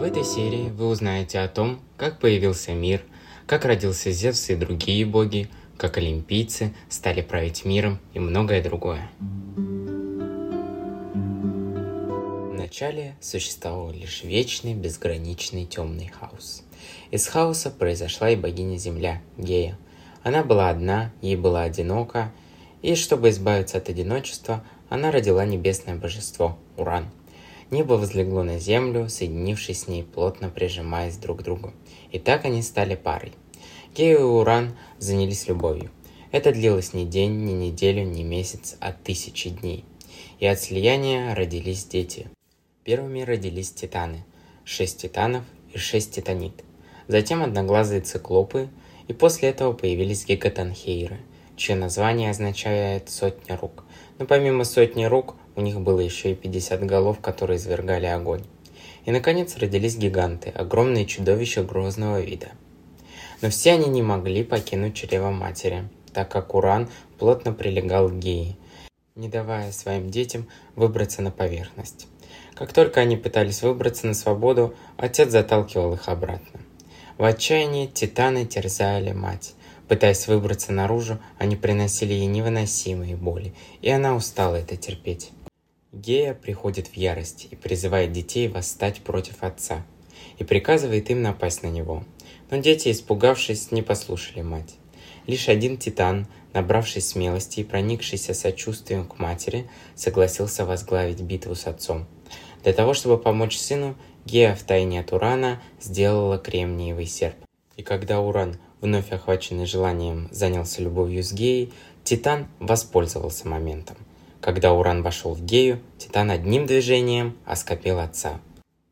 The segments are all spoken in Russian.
В этой серии вы узнаете о том, как появился мир, как родился Зевс и другие боги, как олимпийцы стали править миром и многое другое. Вначале существовал лишь вечный, безграничный темный хаос. Из хаоса произошла и богиня Земля, Гея. Она была одна, ей было одиноко, и чтобы избавиться от одиночества, она родила небесное божество – Уран – Небо возлегло на землю, соединившись с ней, плотно прижимаясь друг к другу. И так они стали парой. Гея и Уран занялись любовью. Это длилось ни день, ни неделю, ни месяц, а тысячи дней. И от слияния родились дети. Первыми родились титаны. Шесть титанов и шесть титанит. Затем одноглазые циклопы, и после этого появились гигатанхейры, чье название означает «сотня рук». Но помимо сотни рук, у них было еще и 50 голов, которые извергали огонь. И, наконец, родились гиганты, огромные чудовища грозного вида. Но все они не могли покинуть чрево матери, так как Уран плотно прилегал к Геи, не давая своим детям выбраться на поверхность. Как только они пытались выбраться на свободу, отец заталкивал их обратно. В отчаянии титаны терзали мать. Пытаясь выбраться наружу, они приносили ей невыносимые боли, и она устала это терпеть. Гея приходит в ярость и призывает детей восстать против отца, и приказывает им напасть на него. Но дети, испугавшись, не послушали мать. Лишь один титан, набравшись смелости и проникшийся сочувствием к матери, согласился возглавить битву с отцом. Для того, чтобы помочь сыну, Гея в тайне от Урана сделала кремниевый серп. И когда Уран, вновь охваченный желанием, занялся любовью с Геей, Титан воспользовался моментом. Когда Уран вошел в Гею, Титан одним движением оскопил отца.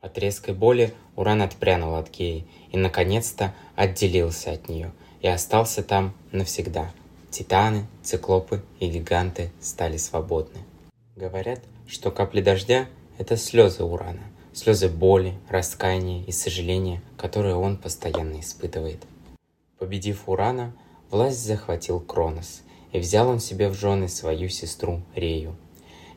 От резкой боли Уран отпрянул от Геи и, наконец-то, отделился от нее и остался там навсегда. Титаны, циклопы и гиганты стали свободны. Говорят, что капли дождя – это слезы Урана, слезы боли, раскаяния и сожаления, которые он постоянно испытывает. Победив Урана, власть захватил Кронос – и взял он себе в жены свою сестру Рею.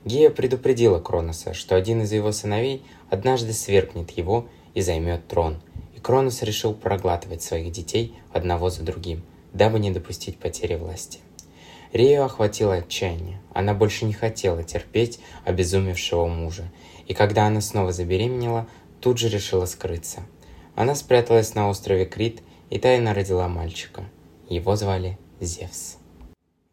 Гея предупредила Кроноса, что один из его сыновей однажды свергнет его и займет трон, и Кронос решил проглатывать своих детей одного за другим, дабы не допустить потери власти. Рею охватило отчаяние. Она больше не хотела терпеть обезумевшего мужа, и когда она снова забеременела, тут же решила скрыться. Она спряталась на острове Крит и тайно родила мальчика. Его звали Зевс.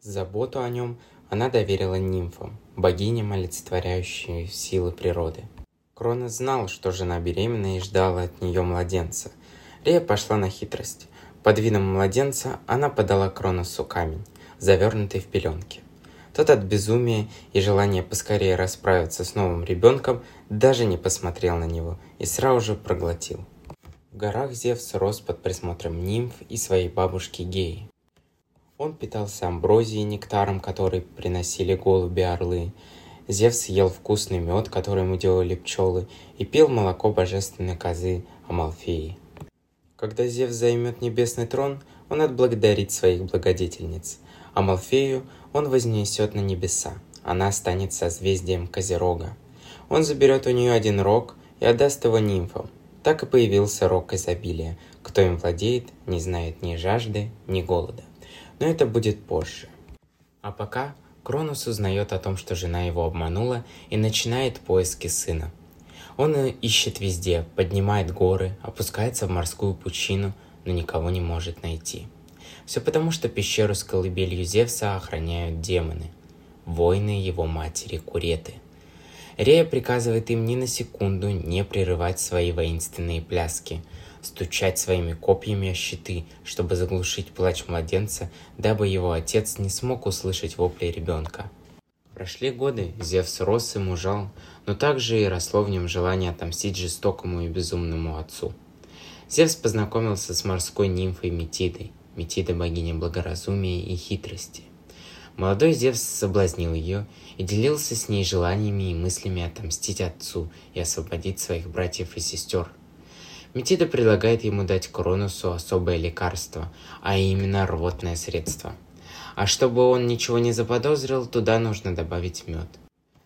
Заботу о нем она доверила нимфам, богиням, олицетворяющим силы природы. Кронос знал, что жена беременна и ждала от нее младенца. Рея пошла на хитрость. Под видом младенца она подала Кроносу камень, завернутый в пеленки. Тот от безумия и желания поскорее расправиться с новым ребенком даже не посмотрел на него и сразу же проглотил. В горах Зевс рос под присмотром нимф и своей бабушки Геи. Он питался амброзией и нектаром, который приносили голуби-орлы. Зевс ел вкусный мед, который ему делали пчелы, и пил молоко божественной козы Амалфеи. Когда Зевс займет небесный трон, он отблагодарит своих благодетельниц. Амалфею он вознесет на небеса. Она станет созвездием Козерога. Он заберет у нее один рог и отдаст его нимфам. Так и появился рог изобилия. Кто им владеет, не знает ни жажды, ни голода но это будет позже. А пока Кронус узнает о том, что жена его обманула и начинает поиски сына. Он ищет везде, поднимает горы, опускается в морскую пучину, но никого не может найти. Все потому, что пещеру с колыбелью Зевса охраняют демоны, воины его матери Куреты. Рея приказывает им ни на секунду не прерывать свои воинственные пляски – стучать своими копьями о щиты, чтобы заглушить плач младенца, дабы его отец не смог услышать вопли ребенка. Прошли годы, Зевс рос и мужал, но также и росло в нем желание отомстить жестокому и безумному отцу. Зевс познакомился с морской нимфой Метидой, Метида богиня благоразумия и хитрости. Молодой Зевс соблазнил ее и делился с ней желаниями и мыслями отомстить отцу и освободить своих братьев и сестер – Метида предлагает ему дать Кроносу особое лекарство, а именно рвотное средство. А чтобы он ничего не заподозрил, туда нужно добавить мед.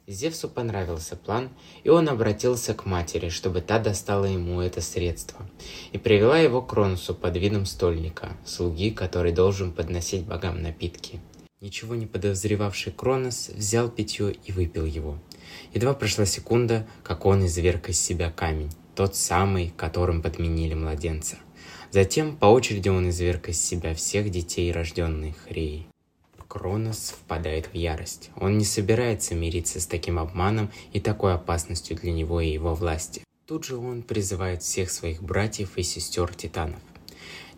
Зевсу понравился план, и он обратился к матери, чтобы та достала ему это средство, и привела его к Кронусу под видом стольника, слуги, который должен подносить богам напитки. Ничего не подозревавший Кронос взял питье и выпил его. Едва прошла секунда, как он изверг из себя камень, тот самый, которым подменили младенца. Затем по очереди он изверг из себя всех детей, рожденных Реей. Кронос впадает в ярость. Он не собирается мириться с таким обманом и такой опасностью для него и его власти. Тут же он призывает всех своих братьев и сестер титанов.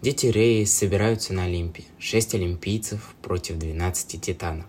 Дети Реи собираются на Олимпе. Шесть олимпийцев против 12 титанов.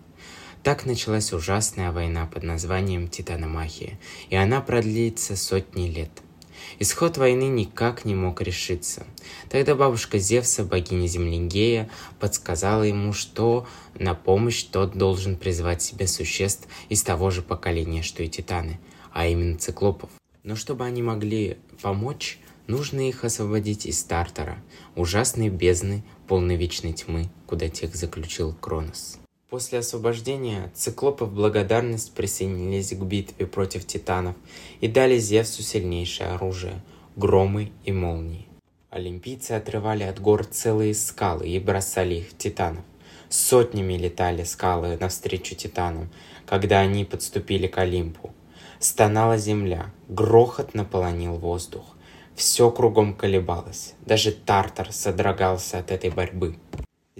Так началась ужасная война под названием Титаномахия, и она продлится сотни лет – Исход войны никак не мог решиться. Тогда бабушка Зевса, богиня Земли Гея, подсказала ему, что на помощь тот должен призвать себе существ из того же поколения, что и титаны, а именно циклопов. Но чтобы они могли помочь, нужно их освободить из Тартара, ужасной бездны, полной вечной тьмы, куда тех заключил Кронос. После освобождения циклопы в благодарность присоединились к битве против титанов и дали Зевсу сильнейшее оружие – громы и молнии. Олимпийцы отрывали от гор целые скалы и бросали их в титанов. Сотнями летали скалы навстречу титанам, когда они подступили к Олимпу. Стонала земля, грохот наполонил воздух. Все кругом колебалось, даже Тартар содрогался от этой борьбы.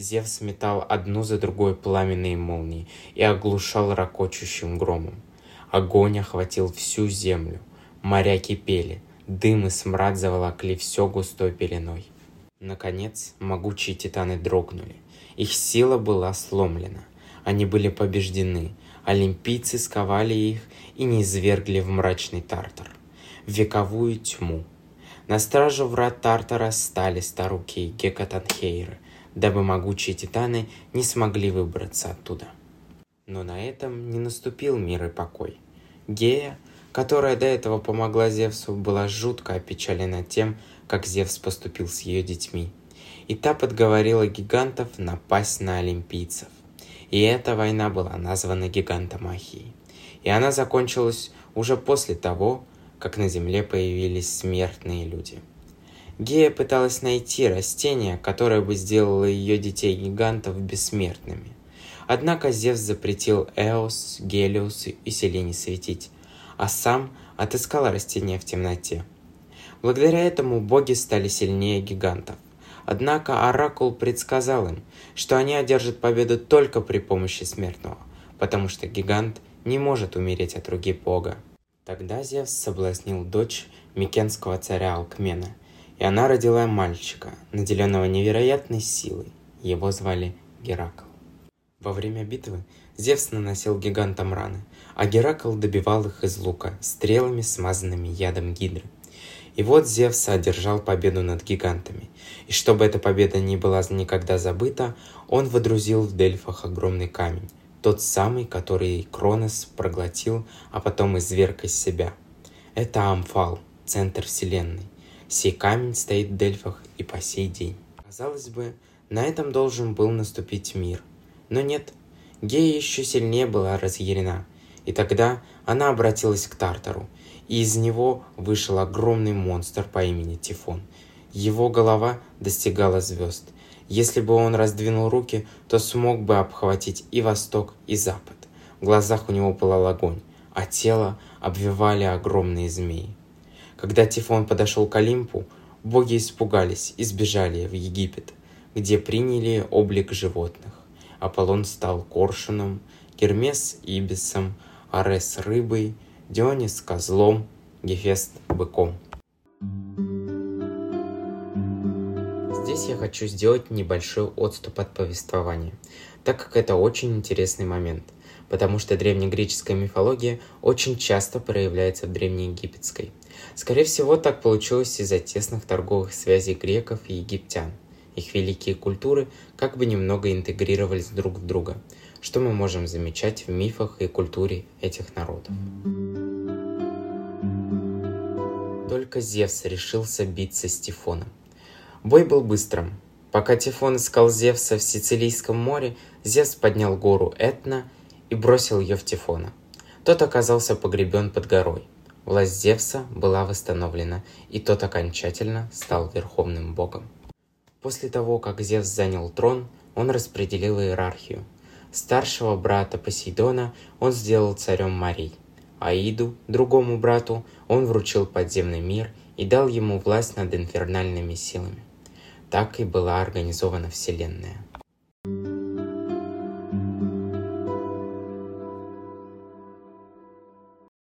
Зевс метал одну за другой пламенные молнии и оглушал ракочущим громом. Огонь охватил всю землю. Моря кипели, дым и смрад заволокли все густой пеленой. Наконец, могучие титаны дрогнули. Их сила была сломлена. Они были побеждены. Олимпийцы сковали их и не извергли в мрачный Тартар, в вековую тьму. На стражу врат Тартара стали старуки Гекатанхейры – дабы могучие титаны не смогли выбраться оттуда. Но на этом не наступил мир и покой. Гея, которая до этого помогла Зевсу, была жутко опечалена тем, как Зевс поступил с ее детьми. И та подговорила гигантов напасть на олимпийцев. И эта война была названа Гигантомахией. И она закончилась уже после того, как на Земле появились смертные люди – Гея пыталась найти растение, которое бы сделало ее детей-гигантов бессмертными. Однако Зевс запретил Эос, Гелиусу и Селене светить, а сам отыскал растение в темноте. Благодаря этому боги стали сильнее гигантов. Однако Оракул предсказал им, что они одержат победу только при помощи смертного, потому что гигант не может умереть от руки бога. Тогда Зевс соблазнил дочь Микенского царя Алкмена – и она родила мальчика, наделенного невероятной силой. Его звали Геракл. Во время битвы Зевс наносил гигантам раны, а Геракл добивал их из лука стрелами, смазанными ядом гидры. И вот Зевс одержал победу над гигантами. И чтобы эта победа не была никогда забыта, он водрузил в Дельфах огромный камень, тот самый, который Кронос проглотил, а потом изверг из себя. Это Амфал, центр Вселенной. Сей камень стоит в Дельфах и по сей день. Казалось бы, на этом должен был наступить мир. Но нет, Гея еще сильнее была разъярена. И тогда она обратилась к Тартару, и из него вышел огромный монстр по имени Тифон. Его голова достигала звезд. Если бы он раздвинул руки, то смог бы обхватить и восток, и запад. В глазах у него пылал огонь, а тело обвивали огромные змеи. Когда Тифон подошел к Олимпу, боги испугались и сбежали в Египет, где приняли облик животных. Аполлон стал коршуном, Гермес – ибисом, Арес – рыбой, Дионис – козлом, Гефест – быком. Здесь я хочу сделать небольшой отступ от повествования, так как это очень интересный момент, потому что древнегреческая мифология очень часто проявляется в древнеегипетской – Скорее всего, так получилось из-за тесных торговых связей греков и египтян. Их великие культуры как бы немного интегрировались друг в друга, что мы можем замечать в мифах и культуре этих народов. Только Зевс решился биться с Тифоном. Бой был быстрым. Пока Тифон искал Зевса в Сицилийском море, Зевс поднял гору Этна и бросил ее в Тифона. тот оказался погребен под горой. Власть Зевса была восстановлена, и тот окончательно стал верховным богом. После того, как Зевс занял трон, он распределил иерархию. Старшего брата Посейдона он сделал царем морей. Аиду, другому брату, он вручил подземный мир и дал ему власть над инфернальными силами. Так и была организована Вселенная –